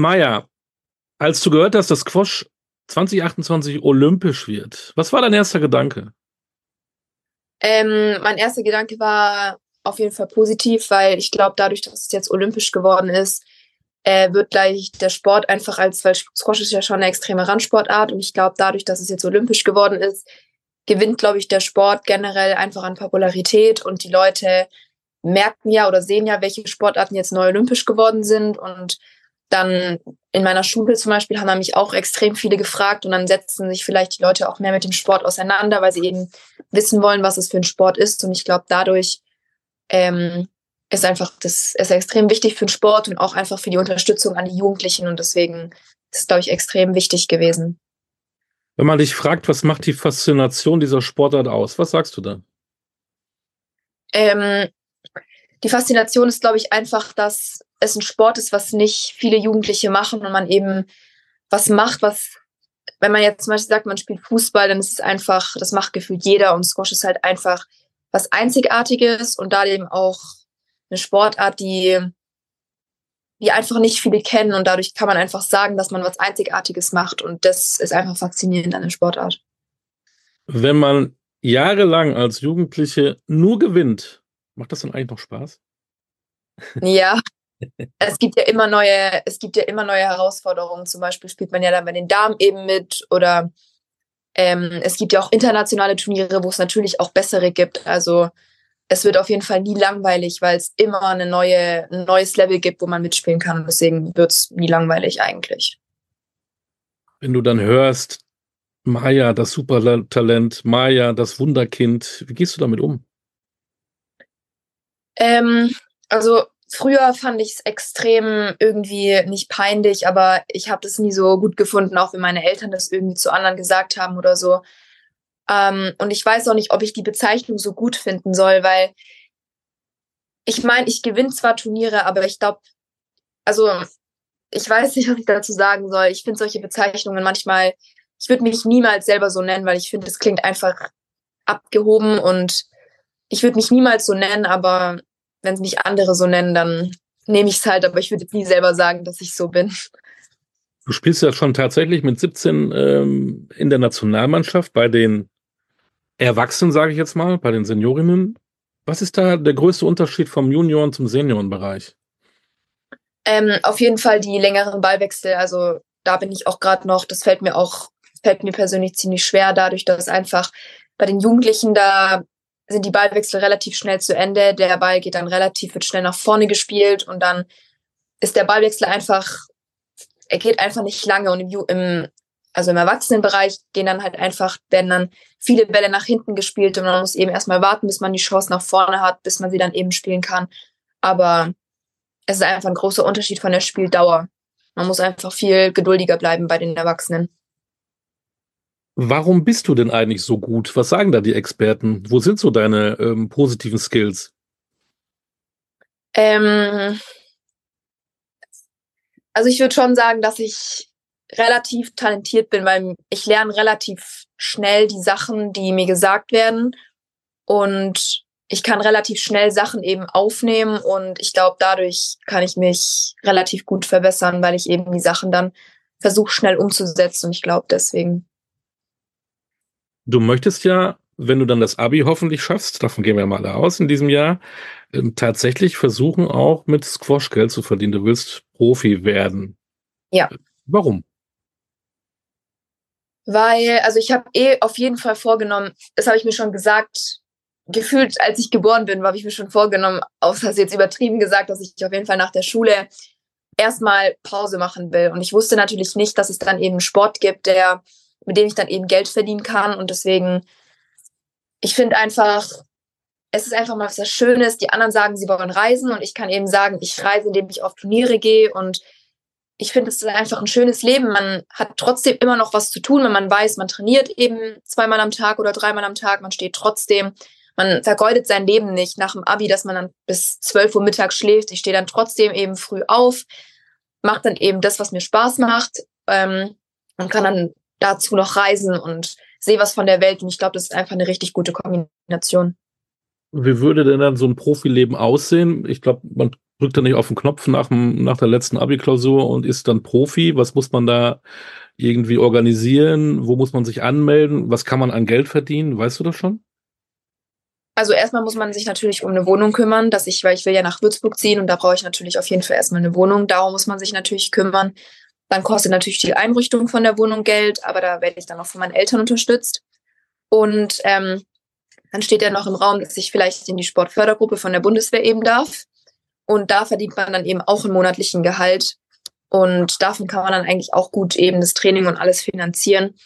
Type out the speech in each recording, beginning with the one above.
Maja, als du gehört hast, dass Squash 2028 olympisch wird, was war dein erster Gedanke? Ähm, mein erster Gedanke war auf jeden Fall positiv, weil ich glaube, dadurch, dass es jetzt olympisch geworden ist, äh, wird gleich der Sport einfach als, weil Squash ist ja schon eine extreme Randsportart und ich glaube, dadurch, dass es jetzt olympisch geworden ist, gewinnt, glaube ich, der Sport generell einfach an Popularität und die Leute merken ja oder sehen ja, welche Sportarten jetzt neu olympisch geworden sind und dann in meiner Schule zum Beispiel haben mich auch extrem viele gefragt und dann setzen sich vielleicht die Leute auch mehr mit dem Sport auseinander, weil sie eben wissen wollen, was es für ein Sport ist. Und ich glaube, dadurch ähm, ist einfach das ist extrem wichtig für den Sport und auch einfach für die Unterstützung an die Jugendlichen. Und deswegen ist es, glaube ich, extrem wichtig gewesen. Wenn man dich fragt, was macht die Faszination dieser Sportart aus, was sagst du da? Ähm, die Faszination ist, glaube ich, einfach, dass es ein Sport ist, was nicht viele Jugendliche machen und man eben was macht, was, wenn man jetzt zum Beispiel sagt, man spielt Fußball, dann ist es einfach, das macht gefühlt jeder und Squash ist halt einfach was Einzigartiges und da eben auch eine Sportart, die, die einfach nicht viele kennen und dadurch kann man einfach sagen, dass man was Einzigartiges macht und das ist einfach faszinierend an der Sportart. Wenn man jahrelang als Jugendliche nur gewinnt, macht das dann eigentlich noch Spaß? Ja, es gibt ja immer neue, es gibt ja immer neue Herausforderungen. Zum Beispiel spielt man ja dann bei den Damen eben mit oder ähm, es gibt ja auch internationale Turniere, wo es natürlich auch bessere gibt. Also es wird auf jeden Fall nie langweilig, weil es immer eine neue, ein neues Level gibt, wo man mitspielen kann. Deswegen wird es nie langweilig eigentlich. Wenn du dann hörst, Maya, das Supertalent, Maya, das Wunderkind, wie gehst du damit um? Ähm, also Früher fand ich es extrem irgendwie nicht peinlich, aber ich habe das nie so gut gefunden, auch wenn meine Eltern das irgendwie zu anderen gesagt haben oder so. Ähm, und ich weiß auch nicht, ob ich die Bezeichnung so gut finden soll, weil ich meine, ich gewinne zwar Turniere, aber ich glaube, also ich weiß nicht, was ich dazu sagen soll. Ich finde solche Bezeichnungen manchmal, ich würde mich niemals selber so nennen, weil ich finde, es klingt einfach abgehoben und ich würde mich niemals so nennen, aber wenn es mich andere so nennen, dann nehme ich es halt, aber ich würde nie selber sagen, dass ich so bin. Du spielst ja schon tatsächlich mit 17 ähm, in der Nationalmannschaft bei den Erwachsenen, sage ich jetzt mal, bei den Seniorinnen. Was ist da der größte Unterschied vom Junioren zum Seniorenbereich? Ähm, auf jeden Fall die längeren Ballwechsel. Also da bin ich auch gerade noch, das fällt mir auch, fällt mir persönlich ziemlich schwer, dadurch, dass einfach bei den Jugendlichen da sind die Ballwechsel relativ schnell zu Ende. Der Ball geht dann relativ, wird schnell nach vorne gespielt und dann ist der Ballwechsel einfach, er geht einfach nicht lange und im, im also im Erwachsenenbereich gehen dann halt einfach, werden dann viele Bälle nach hinten gespielt und man muss eben erstmal warten, bis man die Chance nach vorne hat, bis man sie dann eben spielen kann. Aber es ist einfach ein großer Unterschied von der Spieldauer. Man muss einfach viel geduldiger bleiben bei den Erwachsenen. Warum bist du denn eigentlich so gut? Was sagen da die Experten? Wo sind so deine ähm, positiven Skills? Ähm, also ich würde schon sagen, dass ich relativ talentiert bin, weil ich lerne relativ schnell die Sachen, die mir gesagt werden und ich kann relativ schnell Sachen eben aufnehmen und ich glaube, dadurch kann ich mich relativ gut verbessern, weil ich eben die Sachen dann versuche schnell umzusetzen und ich glaube deswegen du möchtest ja, wenn du dann das Abi hoffentlich schaffst, davon gehen wir mal alle aus in diesem Jahr, ähm, tatsächlich versuchen auch mit Squash Geld zu verdienen. Du willst Profi werden. Ja. Warum? Weil, also ich habe eh auf jeden Fall vorgenommen, das habe ich mir schon gesagt, gefühlt, als ich geboren bin, habe ich mir schon vorgenommen, außer es jetzt übertrieben gesagt, dass ich auf jeden Fall nach der Schule erstmal Pause machen will. Und ich wusste natürlich nicht, dass es dann eben Sport gibt, der mit dem ich dann eben Geld verdienen kann. Und deswegen, ich finde einfach, es ist einfach mal was Schönes. Die anderen sagen, sie wollen reisen und ich kann eben sagen, ich reise, indem ich auf Turniere gehe und ich finde, es ist einfach ein schönes Leben. Man hat trotzdem immer noch was zu tun, wenn man weiß, man trainiert eben zweimal am Tag oder dreimal am Tag, man steht trotzdem. Man vergeudet sein Leben nicht nach dem Abi, dass man dann bis 12 Uhr mittags schläft. Ich stehe dann trotzdem eben früh auf, mache dann eben das, was mir Spaß macht ähm, und kann dann dazu noch reisen und sehe was von der Welt. Und ich glaube, das ist einfach eine richtig gute Kombination. Wie würde denn dann so ein Profileben aussehen? Ich glaube, man drückt er nicht auf den Knopf nach, dem, nach der letzten Abi-Klausur und ist dann Profi? Was muss man da irgendwie organisieren? Wo muss man sich anmelden? Was kann man an Geld verdienen? Weißt du das schon? Also erstmal muss man sich natürlich um eine Wohnung kümmern, dass ich, weil ich will ja nach Würzburg ziehen und da brauche ich natürlich auf jeden Fall erstmal eine Wohnung. Darum muss man sich natürlich kümmern. Dann kostet natürlich die Einrichtung von der Wohnung Geld, aber da werde ich dann auch von meinen Eltern unterstützt. Und ähm, dann steht ja noch im Raum, dass ich vielleicht in die Sportfördergruppe von der Bundeswehr eben darf. Und da verdient man dann eben auch einen monatlichen Gehalt. Und davon kann man dann eigentlich auch gut eben das Training und alles finanzieren.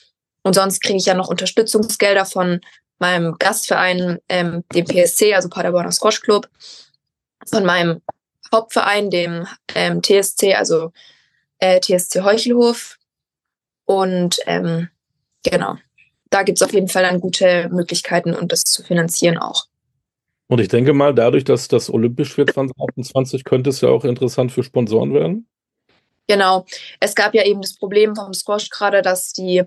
Und sonst kriege ich ja noch Unterstützungsgelder von meinem Gastverein, ähm, dem PSC, also Paderborner Squash Club, von meinem Hauptverein, dem ähm, TSC, also äh, TSC Heuchelhof. Und ähm, genau, da gibt es auf jeden Fall dann gute Möglichkeiten, um das zu finanzieren auch. Und ich denke mal, dadurch, dass das olympisch wird 2028, könnte es ja auch interessant für Sponsoren werden. Genau. Es gab ja eben das Problem vom Squash gerade, dass die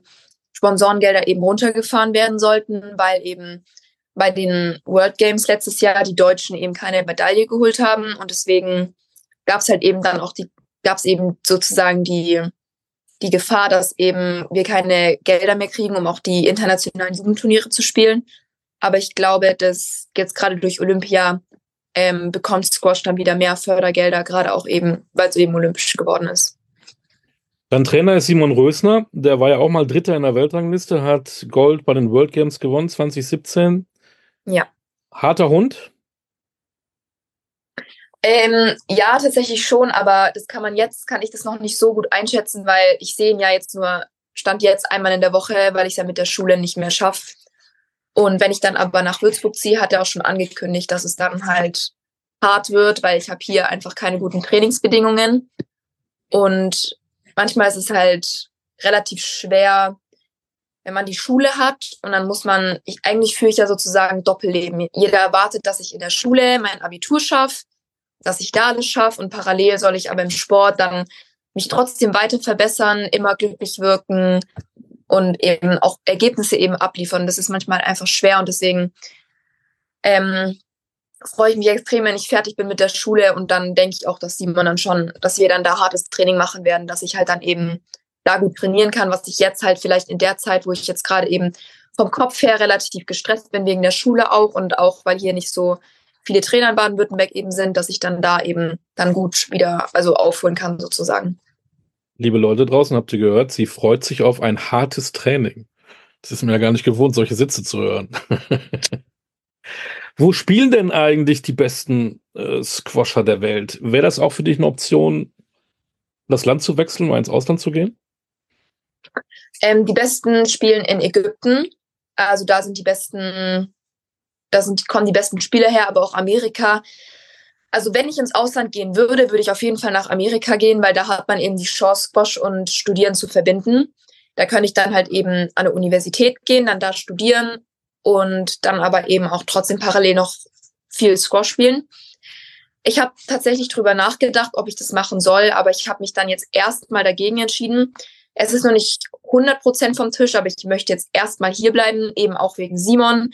Sponsorengelder eben runtergefahren werden sollten, weil eben bei den World Games letztes Jahr die Deutschen eben keine Medaille geholt haben und deswegen gab es halt eben dann auch die, gab es eben sozusagen die, die Gefahr, dass eben wir keine Gelder mehr kriegen, um auch die internationalen Jugendturniere zu spielen. Aber ich glaube, dass jetzt gerade durch Olympia ähm, bekommt Squash dann wieder mehr Fördergelder, gerade auch eben, weil es eben olympisch geworden ist. Dein Trainer ist Simon Rösner, der war ja auch mal Dritter in der Weltrangliste, hat Gold bei den World Games gewonnen 2017. Ja. Harter Hund? Ähm, ja, tatsächlich schon, aber das kann man jetzt, kann ich das noch nicht so gut einschätzen, weil ich sehe ihn ja jetzt nur, stand jetzt einmal in der Woche, weil ich es ja mit der Schule nicht mehr schaffe. Und wenn ich dann aber nach Würzburg ziehe, hat er auch schon angekündigt, dass es dann halt hart wird, weil ich habe hier einfach keine guten Trainingsbedingungen. Und manchmal ist es halt relativ schwer, wenn man die Schule hat und dann muss man, ich, eigentlich führe ich ja sozusagen Doppelleben. Jeder erwartet, dass ich in der Schule mein Abitur schaffe, dass ich da alles schaffe und parallel soll ich aber im Sport dann mich trotzdem weiter verbessern, immer glücklich wirken und eben auch Ergebnisse eben abliefern. Das ist manchmal einfach schwer und deswegen ähm, freue ich mich extrem, wenn ich fertig bin mit der Schule und dann denke ich auch, dass Simon dann schon, dass wir dann da hartes Training machen werden, dass ich halt dann eben da gut trainieren kann, was ich jetzt halt vielleicht in der Zeit, wo ich jetzt gerade eben vom Kopf her relativ gestresst bin, wegen der Schule auch und auch, weil hier nicht so viele Trainer in Baden-Württemberg eben sind, dass ich dann da eben dann gut wieder, also aufholen kann sozusagen. Liebe Leute draußen, habt ihr gehört, sie freut sich auf ein hartes Training. Das ist mir ja gar nicht gewohnt, solche Sitze zu hören. Wo spielen denn eigentlich die besten äh, Squasher der Welt? Wäre das auch für dich eine Option, das Land zu wechseln, mal ins Ausland zu gehen? Ähm, die besten spielen in Ägypten. Also da sind die besten, da sind, kommen die besten Spieler her, aber auch Amerika. Also wenn ich ins Ausland gehen würde, würde ich auf jeden Fall nach Amerika gehen, weil da hat man eben die Chance, Squash und Studieren zu verbinden. Da könnte ich dann halt eben an eine Universität gehen, dann da studieren und dann aber eben auch trotzdem parallel noch viel Squash spielen. Ich habe tatsächlich drüber nachgedacht, ob ich das machen soll, aber ich habe mich dann jetzt erstmal dagegen entschieden. Es ist noch nicht 100 Prozent vom Tisch, aber ich möchte jetzt erstmal hier bleiben, eben auch wegen Simon.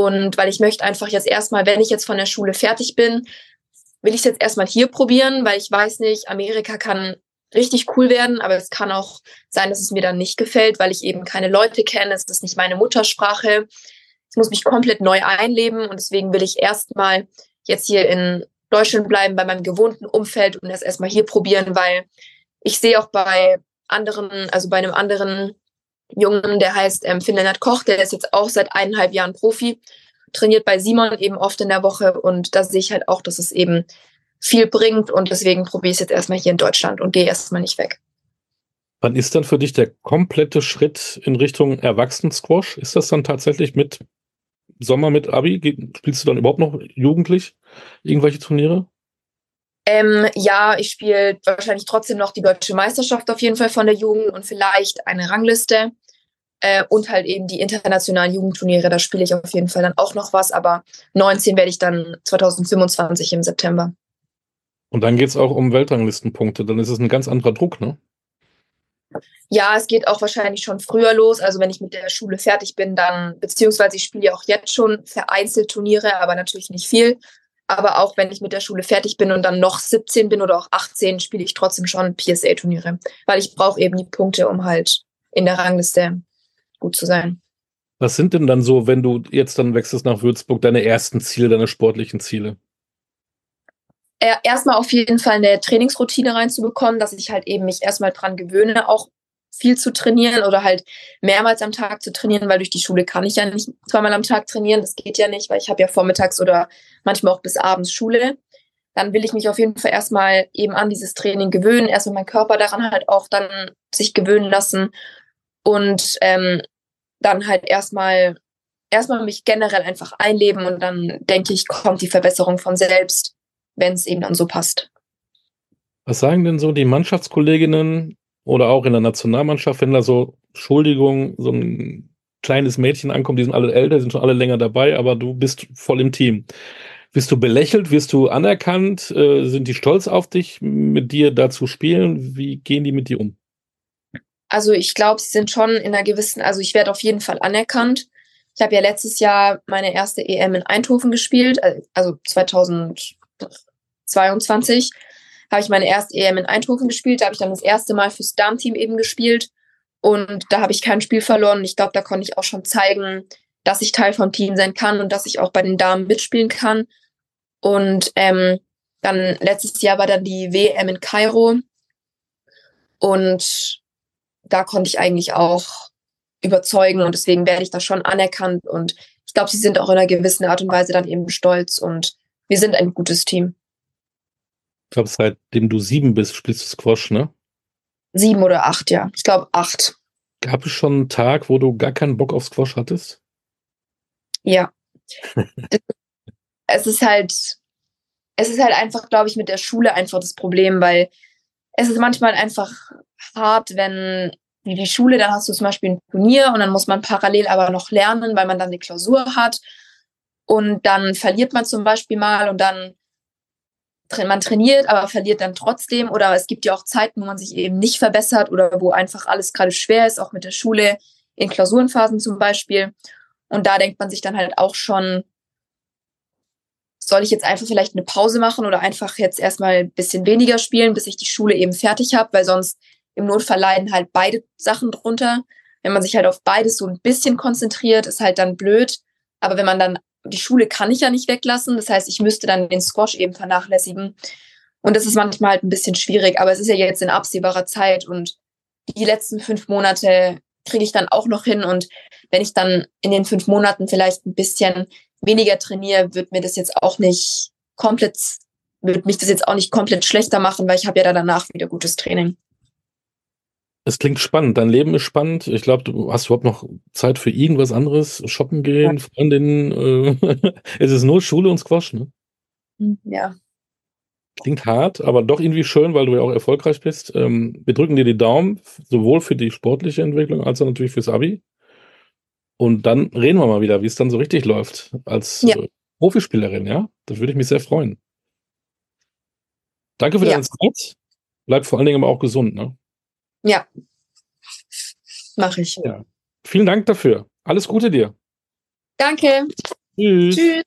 Und weil ich möchte einfach jetzt erstmal, wenn ich jetzt von der Schule fertig bin, will ich es jetzt erstmal hier probieren, weil ich weiß nicht, Amerika kann richtig cool werden, aber es kann auch sein, dass es mir dann nicht gefällt, weil ich eben keine Leute kenne, es ist nicht meine Muttersprache. Ich muss mich komplett neu einleben und deswegen will ich erstmal jetzt hier in Deutschland bleiben, bei meinem gewohnten Umfeld und das erstmal hier probieren, weil ich sehe auch bei anderen, also bei einem anderen Jungen, der heißt ähm, Finn Lennart Koch, der ist jetzt auch seit eineinhalb Jahren Profi, trainiert bei Simon eben oft in der Woche und da sehe ich halt auch, dass es eben viel bringt und deswegen probiere ich es jetzt erstmal hier in Deutschland und gehe erstmal nicht weg. Wann ist dann für dich der komplette Schritt in Richtung Erwachsenen-Squash? Ist das dann tatsächlich mit Sommer, mit Abi? Spielst du dann überhaupt noch jugendlich irgendwelche Turniere? Ähm, ja, ich spiele wahrscheinlich trotzdem noch die deutsche Meisterschaft auf jeden Fall von der Jugend und vielleicht eine Rangliste. Äh, und halt eben die internationalen Jugendturniere, da spiele ich auf jeden Fall dann auch noch was, aber 19 werde ich dann 2025 im September. Und dann geht es auch um Weltranglistenpunkte. Dann ist es ein ganz anderer Druck, ne? Ja, es geht auch wahrscheinlich schon früher los. Also wenn ich mit der Schule fertig bin, dann, beziehungsweise ich spiele ja auch jetzt schon vereinzelt Turniere, aber natürlich nicht viel. Aber auch wenn ich mit der Schule fertig bin und dann noch 17 bin oder auch 18, spiele ich trotzdem schon PSA-Turniere, weil ich brauche eben die Punkte, um halt in der Rangliste gut zu sein. Was sind denn dann so, wenn du jetzt dann wechselst nach Würzburg, deine ersten Ziele, deine sportlichen Ziele? Erstmal auf jeden Fall eine Trainingsroutine reinzubekommen, dass ich halt eben mich erstmal dran gewöhne, auch viel zu trainieren oder halt mehrmals am Tag zu trainieren, weil durch die Schule kann ich ja nicht zweimal am Tag trainieren. Das geht ja nicht, weil ich habe ja vormittags oder manchmal auch bis abends Schule. Dann will ich mich auf jeden Fall erstmal eben an dieses Training gewöhnen, erstmal meinen Körper daran halt auch dann sich gewöhnen lassen und ähm, dann halt erstmal erstmal mich generell einfach einleben und dann denke ich, kommt die Verbesserung von selbst, wenn es eben dann so passt. Was sagen denn so die Mannschaftskolleginnen oder auch in der Nationalmannschaft, wenn da so, Entschuldigung, so ein kleines Mädchen ankommt, die sind alle älter, sind schon alle länger dabei, aber du bist voll im Team. Wirst du belächelt? Wirst du anerkannt? Äh, sind die stolz auf dich, mit dir da zu spielen? Wie gehen die mit dir um? Also ich glaube, sie sind schon in einer gewissen, also ich werde auf jeden Fall anerkannt. Ich habe ja letztes Jahr meine erste EM in Eindhoven gespielt, äh, also 2022 habe ich meine erste EM in Eindhoven gespielt. Da habe ich dann das erste Mal fürs Darmteam eben gespielt. Und da habe ich kein Spiel verloren. Ich glaube, da konnte ich auch schon zeigen, dass ich Teil vom Team sein kann und dass ich auch bei den Damen mitspielen kann. Und ähm, dann letztes Jahr war dann die WM in Kairo. Und da konnte ich eigentlich auch überzeugen und deswegen werde ich da schon anerkannt und ich glaube, sie sind auch in einer gewissen Art und Weise dann eben stolz und wir sind ein gutes Team. Ich glaube, seitdem du sieben bist, spielst du Squash, ne? Sieben oder acht, ja. Ich glaube acht. Gab es schon einen Tag, wo du gar keinen Bock auf Squash hattest? Ja. es ist halt, es ist halt einfach, glaube ich, mit der Schule einfach das Problem, weil es ist manchmal einfach hart, wenn wie die Schule, dann hast du zum Beispiel ein Turnier und dann muss man parallel aber noch lernen, weil man dann eine Klausur hat. Und dann verliert man zum Beispiel mal und dann man trainiert, aber verliert dann trotzdem. Oder es gibt ja auch Zeiten, wo man sich eben nicht verbessert oder wo einfach alles gerade schwer ist, auch mit der Schule, in Klausurenphasen zum Beispiel. Und da denkt man sich dann halt auch schon, soll ich jetzt einfach vielleicht eine Pause machen oder einfach jetzt erstmal ein bisschen weniger spielen, bis ich die Schule eben fertig habe, weil sonst im Notfall leiden halt beide Sachen drunter. Wenn man sich halt auf beides so ein bisschen konzentriert, ist halt dann blöd. Aber wenn man dann die Schule kann ich ja nicht weglassen. Das heißt, ich müsste dann den Squash eben vernachlässigen. Und das ist manchmal halt ein bisschen schwierig, aber es ist ja jetzt in absehbarer Zeit und die letzten fünf Monate kriege ich dann auch noch hin. Und wenn ich dann in den fünf Monaten vielleicht ein bisschen weniger trainiere, wird mir das jetzt auch nicht komplett, wird mich das jetzt auch nicht komplett schlechter machen, weil ich habe ja da danach wieder gutes Training. Es klingt spannend. Dein Leben ist spannend. Ich glaube, du hast überhaupt noch Zeit für irgendwas anderes. Shoppen gehen, ja. Freundinnen. Äh, es ist nur Schule und Squash, ne? Hm, ja. Klingt hart, aber doch irgendwie schön, weil du ja auch erfolgreich bist. Ähm, wir drücken dir die Daumen, sowohl für die sportliche Entwicklung als auch natürlich fürs Abi. Und dann reden wir mal wieder, wie es dann so richtig läuft als ja. Profispielerin, ja? Da würde ich mich sehr freuen. Danke für ja. deine Zeit. Bleib vor allen Dingen aber auch gesund, ne? Ja, mache ich. Ja. Vielen Dank dafür. Alles Gute dir. Danke. Tschüss. Tschüss.